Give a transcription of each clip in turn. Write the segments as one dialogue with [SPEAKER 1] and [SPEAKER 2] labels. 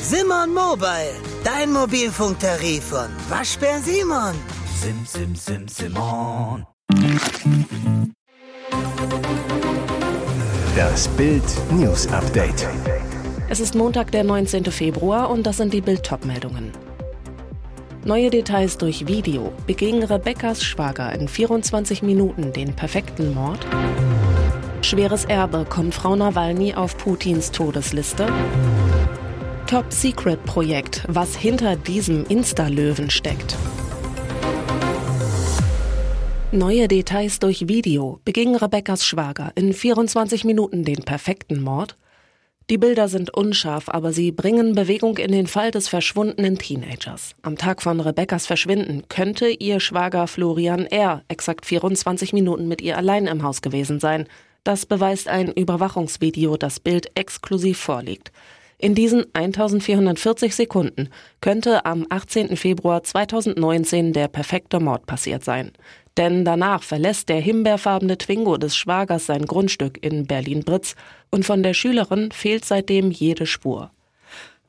[SPEAKER 1] Simon Mobile, dein Mobilfunktarif von Waschbär Simon.
[SPEAKER 2] Sim, sim, sim, Simon.
[SPEAKER 3] Das Bild News Update.
[SPEAKER 4] Es ist Montag, der 19. Februar und das sind die Bild meldungen Neue Details durch Video. Beging Rebekkas Schwager in 24 Minuten den perfekten Mord? Schweres Erbe kommt Frau Nawalny auf Putins Todesliste? Top Secret Projekt, was hinter diesem Insta-Löwen steckt. Neue Details durch Video. Beging Rebekkas Schwager in 24 Minuten den perfekten Mord? Die Bilder sind unscharf, aber sie bringen Bewegung in den Fall des verschwundenen Teenagers. Am Tag von Rebekkas Verschwinden könnte ihr Schwager Florian R. exakt 24 Minuten mit ihr allein im Haus gewesen sein. Das beweist ein Überwachungsvideo, das Bild exklusiv vorliegt. In diesen 1440 Sekunden könnte am 18. Februar 2019 der perfekte Mord passiert sein. Denn danach verlässt der himbeerfarbene Twingo des Schwagers sein Grundstück in Berlin-Britz und von der Schülerin fehlt seitdem jede Spur.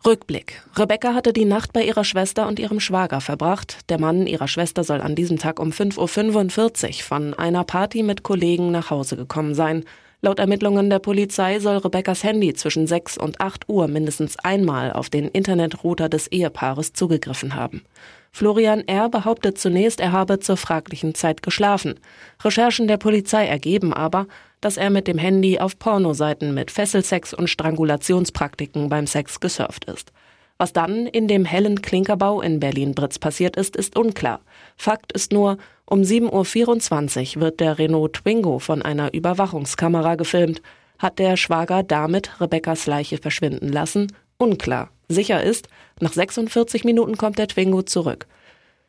[SPEAKER 4] Rückblick. Rebecca hatte die Nacht bei ihrer Schwester und ihrem Schwager verbracht. Der Mann ihrer Schwester soll an diesem Tag um 5.45 Uhr von einer Party mit Kollegen nach Hause gekommen sein. Laut Ermittlungen der Polizei soll Rebekkas Handy zwischen 6 und 8 Uhr mindestens einmal auf den Internetrouter des Ehepaares zugegriffen haben. Florian R. behauptet zunächst, er habe zur fraglichen Zeit geschlafen. Recherchen der Polizei ergeben aber, dass er mit dem Handy auf Pornoseiten mit Fesselsex und Strangulationspraktiken beim Sex gesurft ist. Was dann in dem hellen Klinkerbau in Berlin-Britz passiert ist, ist unklar. Fakt ist nur, um 7.24 Uhr wird der Renault Twingo von einer Überwachungskamera gefilmt. Hat der Schwager damit Rebekkas Leiche verschwinden lassen? Unklar. Sicher ist, nach 46 Minuten kommt der Twingo zurück.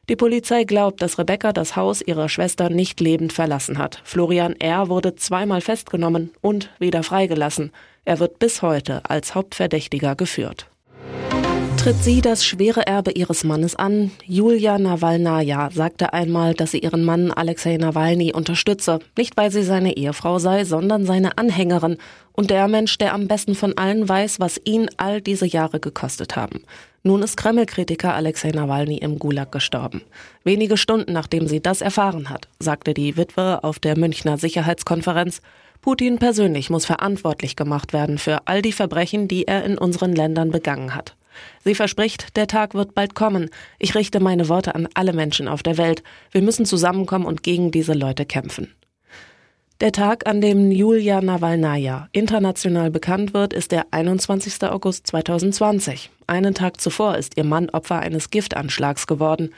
[SPEAKER 4] Die Polizei glaubt, dass Rebecca das Haus ihrer Schwester nicht lebend verlassen hat. Florian R. wurde zweimal festgenommen und wieder freigelassen. Er wird bis heute als Hauptverdächtiger geführt tritt sie das schwere Erbe ihres Mannes an. Julia Nawalnaja sagte einmal, dass sie ihren Mann Alexei Nawalny unterstütze. Nicht weil sie seine Ehefrau sei, sondern seine Anhängerin und der Mensch, der am besten von allen weiß, was ihn all diese Jahre gekostet haben. Nun ist Kreml-Kritiker Alexei Nawalny im Gulag gestorben. Wenige Stunden nachdem sie das erfahren hat, sagte die Witwe auf der Münchner Sicherheitskonferenz, Putin persönlich muss verantwortlich gemacht werden für all die Verbrechen, die er in unseren Ländern begangen hat. Sie verspricht, der Tag wird bald kommen. Ich richte meine Worte an alle Menschen auf der Welt. Wir müssen zusammenkommen und gegen diese Leute kämpfen. Der Tag, an dem Julia Nawalnaja international bekannt wird, ist der 21. August 2020. Einen Tag zuvor ist ihr Mann Opfer eines Giftanschlags geworden.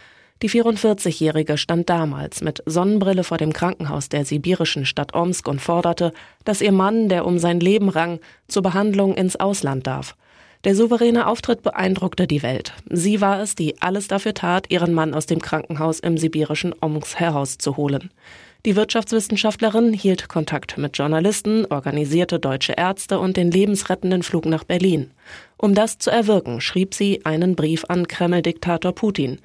[SPEAKER 4] Die 44-Jährige stand damals mit Sonnenbrille vor dem Krankenhaus der sibirischen Stadt Omsk und forderte, dass ihr Mann, der um sein Leben rang, zur Behandlung ins Ausland darf. Der souveräne Auftritt beeindruckte die Welt. Sie war es, die alles dafür tat, ihren Mann aus dem Krankenhaus im sibirischen Omsk herauszuholen. Die Wirtschaftswissenschaftlerin hielt Kontakt mit Journalisten, organisierte deutsche Ärzte und den lebensrettenden Flug nach Berlin. Um das zu erwirken, schrieb sie einen Brief an Kreml-Diktator Putin.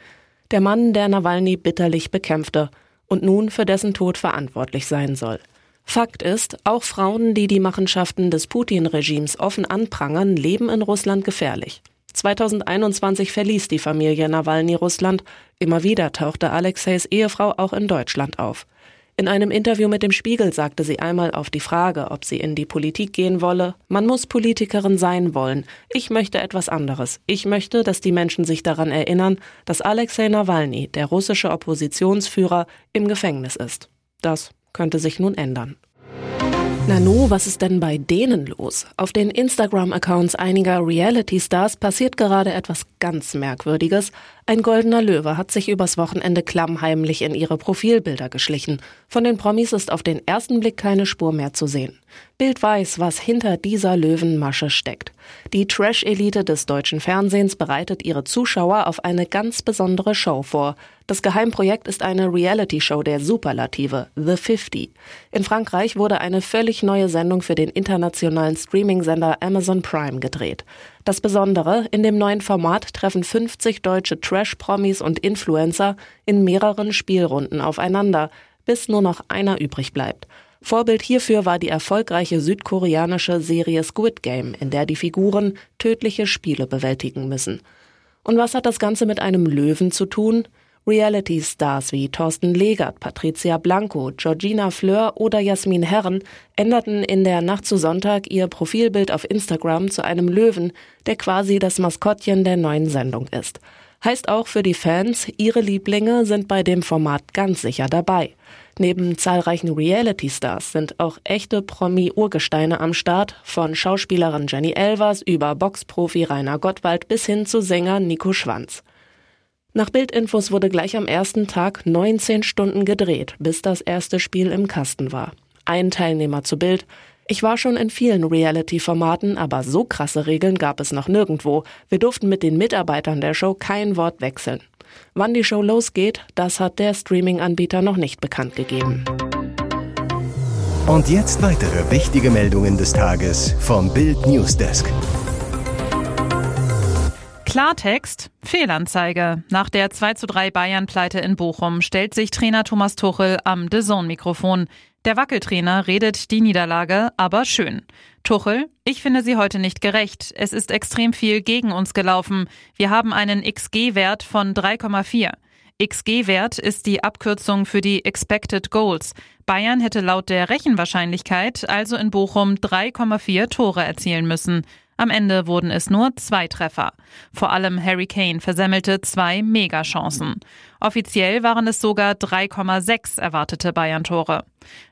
[SPEAKER 4] Der Mann, der Nawalny bitterlich bekämpfte und nun für dessen Tod verantwortlich sein soll. Fakt ist, auch Frauen, die die Machenschaften des Putin-Regimes offen anprangern, leben in Russland gefährlich. 2021 verließ die Familie Nawalny Russland. Immer wieder tauchte Alexeis Ehefrau auch in Deutschland auf. In einem Interview mit dem Spiegel sagte sie einmal auf die Frage, ob sie in die Politik gehen wolle, man muss Politikerin sein wollen. Ich möchte etwas anderes. Ich möchte, dass die Menschen sich daran erinnern, dass Alexei Nawalny, der russische Oppositionsführer, im Gefängnis ist. Das könnte sich nun ändern. Nanu, was ist denn bei denen los? Auf den Instagram-Accounts einiger Reality-Stars passiert gerade etwas ganz Merkwürdiges. Ein goldener Löwe hat sich übers Wochenende klammheimlich in ihre Profilbilder geschlichen. Von den Promis ist auf den ersten Blick keine Spur mehr zu sehen. Bild weiß, was hinter dieser Löwenmasche steckt. Die Trash-Elite des deutschen Fernsehens bereitet ihre Zuschauer auf eine ganz besondere Show vor. Das Geheimprojekt ist eine Reality-Show der Superlative, The 50. In Frankreich wurde eine völlig neue Sendung für den internationalen Streaming-Sender Amazon Prime gedreht. Das Besondere, in dem neuen Format treffen 50 deutsche Trash-Promis und Influencer in mehreren Spielrunden aufeinander, bis nur noch einer übrig bleibt. Vorbild hierfür war die erfolgreiche südkoreanische Serie Squid Game, in der die Figuren tödliche Spiele bewältigen müssen. Und was hat das Ganze mit einem Löwen zu tun? Reality-Stars wie Thorsten Legert, Patricia Blanco, Georgina Fleur oder Jasmin Herren änderten in der Nacht zu Sonntag ihr Profilbild auf Instagram zu einem Löwen, der quasi das Maskottchen der neuen Sendung ist. Heißt auch für die Fans, ihre Lieblinge sind bei dem Format ganz sicher dabei. Neben zahlreichen Reality-Stars sind auch echte Promi-Urgesteine am Start, von Schauspielerin Jenny Elvers über Boxprofi Rainer Gottwald bis hin zu Sänger Nico Schwanz. Nach Bildinfos wurde gleich am ersten Tag 19 Stunden gedreht, bis das erste Spiel im Kasten war. Ein Teilnehmer zu Bild. Ich war schon in vielen Reality-Formaten, aber so krasse Regeln gab es noch nirgendwo. Wir durften mit den Mitarbeitern der Show kein Wort wechseln. Wann die Show losgeht, das hat der Streaming-Anbieter noch nicht bekannt gegeben.
[SPEAKER 3] Und jetzt weitere wichtige Meldungen des Tages vom Bild Newsdesk.
[SPEAKER 5] Klartext, Fehlanzeige. Nach der 2 zu 3 Bayern-Pleite in Bochum stellt sich Trainer Thomas Tuchel am The Zone-Mikrofon. Der Wackeltrainer redet die Niederlage aber schön. Tuchel, ich finde sie heute nicht gerecht. Es ist extrem viel gegen uns gelaufen. Wir haben einen XG-Wert von 3,4. XG-Wert ist die Abkürzung für die Expected Goals. Bayern hätte laut der Rechenwahrscheinlichkeit also in Bochum 3,4 Tore erzielen müssen. Am Ende wurden es nur zwei Treffer. Vor allem Harry Kane versemmelte zwei Megachancen. Offiziell waren es sogar 3,6 erwartete Bayern-Tore.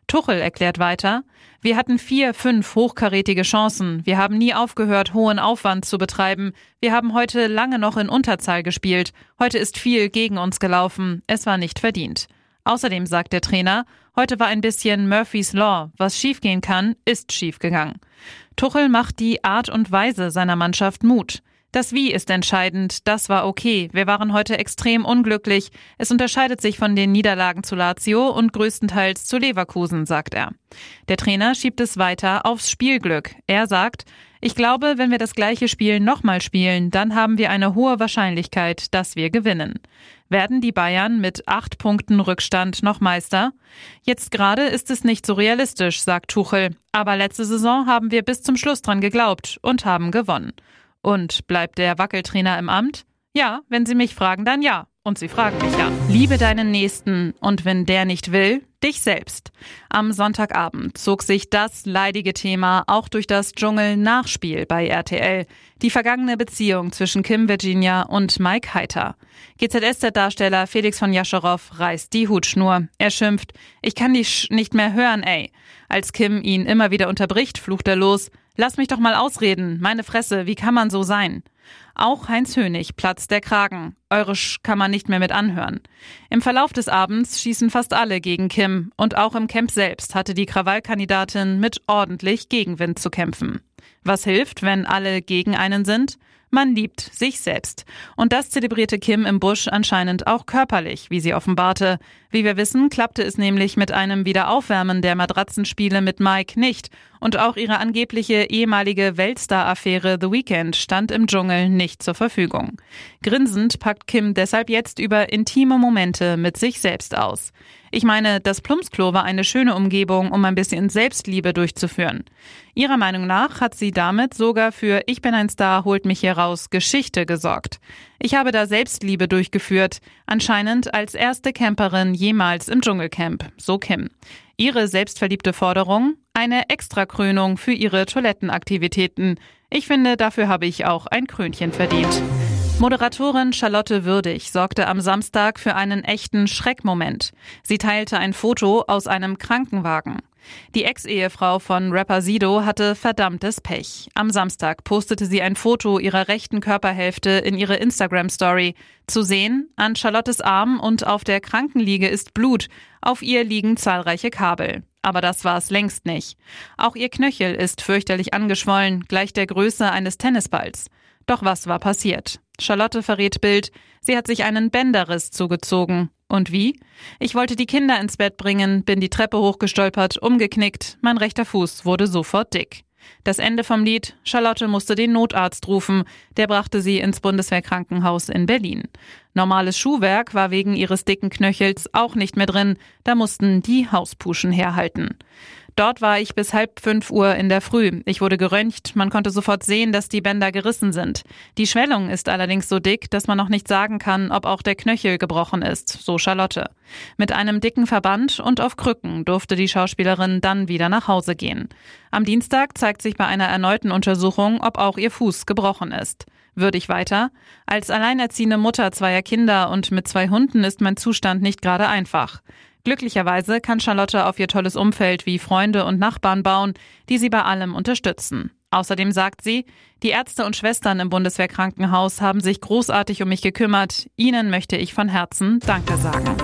[SPEAKER 5] Tuchel erklärt weiter, wir hatten vier, fünf hochkarätige Chancen. Wir haben nie aufgehört, hohen Aufwand zu betreiben. Wir haben heute lange noch in Unterzahl gespielt. Heute ist viel gegen uns gelaufen. Es war nicht verdient. Außerdem sagt der Trainer, heute war ein bisschen Murphy's Law. Was schiefgehen kann, ist schiefgegangen. Tuchel macht die Art und Weise seiner Mannschaft Mut. Das Wie ist entscheidend, das war okay. Wir waren heute extrem unglücklich. Es unterscheidet sich von den Niederlagen zu Lazio und größtenteils zu Leverkusen, sagt er. Der Trainer schiebt es weiter aufs Spielglück. Er sagt, ich glaube, wenn wir das gleiche Spiel nochmal spielen, dann haben wir eine hohe Wahrscheinlichkeit, dass wir gewinnen. Werden die Bayern mit acht Punkten Rückstand noch Meister? Jetzt gerade ist es nicht so realistisch, sagt Tuchel. Aber letzte Saison haben wir bis zum Schluss dran geglaubt und haben gewonnen. Und bleibt der Wackeltrainer im Amt? Ja, wenn Sie mich fragen, dann ja. Und Sie fragen mich ja. Liebe deinen Nächsten und wenn der nicht will, dich selbst. Am Sonntagabend zog sich das leidige Thema auch durch das Dschungel-Nachspiel bei RTL. Die vergangene Beziehung zwischen Kim Virginia und Mike Heiter. GZSZ-Darsteller Felix von Jascherow reißt die Hutschnur. Er schimpft, ich kann dich nicht mehr hören, ey. Als Kim ihn immer wieder unterbricht, flucht er los. Lass mich doch mal ausreden. Meine Fresse, wie kann man so sein? Auch Heinz Hönig platzt der Kragen. Eure Sch kann man nicht mehr mit anhören. Im Verlauf des Abends schießen fast alle gegen Kim und auch im Camp selbst hatte die Krawallkandidatin mit ordentlich Gegenwind zu kämpfen. Was hilft, wenn alle gegen einen sind? Man liebt sich selbst. Und das zelebrierte Kim im Busch anscheinend auch körperlich, wie sie offenbarte. Wie wir wissen, klappte es nämlich mit einem Wiederaufwärmen der Matratzenspiele mit Mike nicht. Und auch ihre angebliche ehemalige Weltstar-Affäre The Weeknd stand im Dschungel nicht zur Verfügung. Grinsend packt Kim deshalb jetzt über intime Momente mit sich selbst aus. Ich meine, das Plumpsklo war eine schöne Umgebung, um ein bisschen Selbstliebe durchzuführen. Ihrer Meinung nach hat sie damit sogar für Ich bin ein Star, holt mich hier raus Geschichte gesorgt. Ich habe da Selbstliebe durchgeführt, anscheinend als erste Camperin jemals im Dschungelcamp, so Kim. Ihre selbstverliebte Forderung? Eine Extrakrönung für ihre Toilettenaktivitäten. Ich finde, dafür habe ich auch ein Krönchen verdient. Moderatorin Charlotte Würdig sorgte am Samstag für einen echten Schreckmoment. Sie teilte ein Foto aus einem Krankenwagen. Die Ex-Ehefrau von Rapper Sido hatte verdammtes Pech. Am Samstag postete sie ein Foto ihrer rechten Körperhälfte in ihre Instagram-Story. Zu sehen, an Charlottes Arm und auf der Krankenliege ist Blut. Auf ihr liegen zahlreiche Kabel. Aber das war es längst nicht. Auch ihr Knöchel ist fürchterlich angeschwollen, gleich der Größe eines Tennisballs. Doch was war passiert? Charlotte verrät Bild, sie hat sich einen Bänderriss zugezogen. Und wie? Ich wollte die Kinder ins Bett bringen, bin die Treppe hochgestolpert, umgeknickt, mein rechter Fuß wurde sofort dick. Das Ende vom Lied, Charlotte musste den Notarzt rufen, der brachte sie ins Bundeswehrkrankenhaus in Berlin. Normales Schuhwerk war wegen ihres dicken Knöchels auch nicht mehr drin, da mussten die Hauspuschen herhalten. Dort war ich bis halb fünf Uhr in der Früh. Ich wurde geröntgt. Man konnte sofort sehen, dass die Bänder gerissen sind. Die Schwellung ist allerdings so dick, dass man noch nicht sagen kann, ob auch der Knöchel gebrochen ist, so Charlotte. Mit einem dicken Verband und auf Krücken durfte die Schauspielerin dann wieder nach Hause gehen. Am Dienstag zeigt sich bei einer erneuten Untersuchung, ob auch ihr Fuß gebrochen ist. Würdig weiter. Als alleinerziehende Mutter zweier Kinder und mit zwei Hunden ist mein Zustand nicht gerade einfach. Glücklicherweise kann Charlotte auf ihr tolles Umfeld wie Freunde und Nachbarn bauen, die sie bei allem unterstützen. Außerdem sagt sie, die Ärzte und Schwestern im Bundeswehrkrankenhaus haben sich großartig um mich gekümmert. Ihnen möchte ich von Herzen Danke sagen.